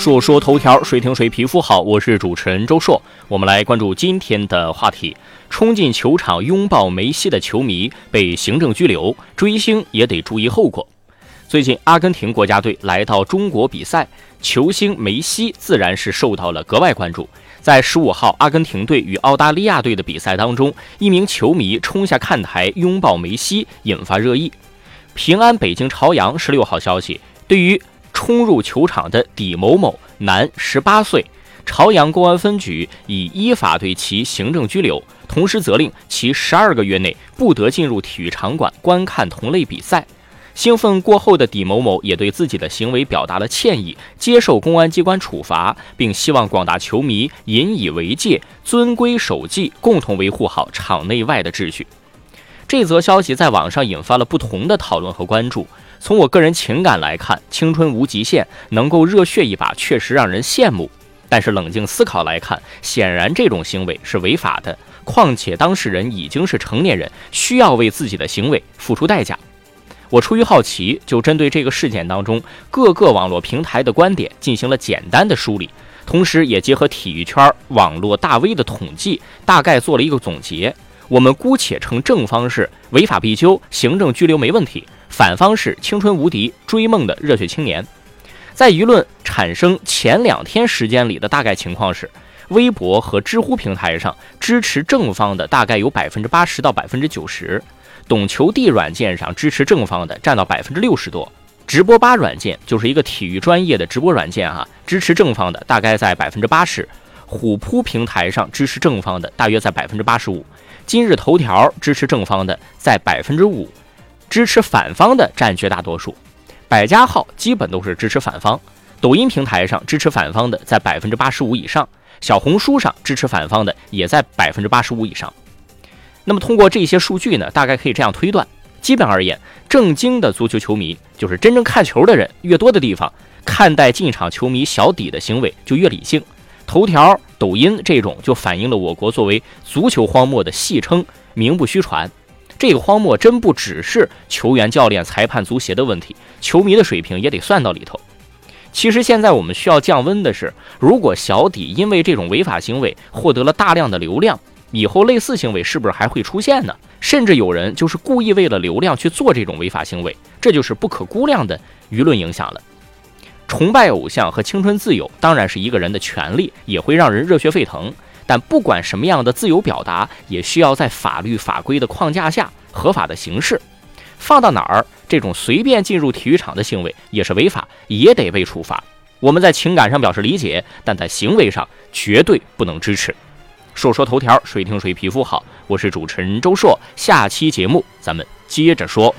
说说头条，谁听谁皮肤好。我是主持人周硕，我们来关注今天的话题：冲进球场拥抱梅西的球迷被行政拘留，追星也得注意后果。最近，阿根廷国家队来到中国比赛，球星梅西自然是受到了格外关注。在十五号阿根廷队与澳大利亚队的比赛当中，一名球迷冲下看台拥抱梅西，引发热议。平安北京朝阳十六号消息，对于。冲入球场的李某某，男，十八岁，朝阳公安分局已依法对其行政拘留，同时责令其十二个月内不得进入体育场馆观看同类比赛。兴奋过后的李某某也对自己的行为表达了歉意，接受公安机关处罚，并希望广大球迷引以为戒，遵规守纪，共同维护好场内外的秩序。这则消息在网上引发了不同的讨论和关注。从我个人情感来看，青春无极限，能够热血一把，确实让人羡慕。但是冷静思考来看，显然这种行为是违法的。况且当事人已经是成年人，需要为自己的行为付出代价。我出于好奇，就针对这个事件当中各个网络平台的观点进行了简单的梳理，同时也结合体育圈网络大 V 的统计，大概做了一个总结。我们姑且称正方是违法必究，行政拘留没问题。反方是青春无敌、追梦的热血青年，在舆论产生前两天时间里的大概情况是，微博和知乎平台上支持正方的大概有百分之八十到百分之九十，懂球帝软件上支持正方的占到百分之六十多，直播吧软件就是一个体育专业的直播软件哈，支持正方的大概在百分之八十，虎扑平台上支持正方的大约在百分之八十五，今日头条支持正方的在百分之五。支持反方的占绝大多数，百家号基本都是支持反方。抖音平台上支持反方的在百分之八十五以上，小红书上支持反方的也在百分之八十五以上。那么通过这些数据呢，大概可以这样推断：基本而言，正经的足球球迷，就是真正看球的人越多的地方，看待进场球迷小底的行为就越理性。头条、抖音这种就反映了我国作为足球荒漠的戏称，名不虚传。这个荒漠真不只是球员、教练、裁判、足协的问题，球迷的水平也得算到里头。其实现在我们需要降温的是，如果小底因为这种违法行为获得了大量的流量，以后类似行为是不是还会出现呢？甚至有人就是故意为了流量去做这种违法行为，这就是不可估量的舆论影响了。崇拜偶像和青春自由当然是一个人的权利，也会让人热血沸腾。但不管什么样的自由表达，也需要在法律法规的框架下合法的形式。放到哪儿，这种随便进入体育场的行为也是违法，也得被处罚。我们在情感上表示理解，但在行为上绝对不能支持。说说头条，谁听谁皮肤好。我是主持人周硕，下期节目咱们接着说。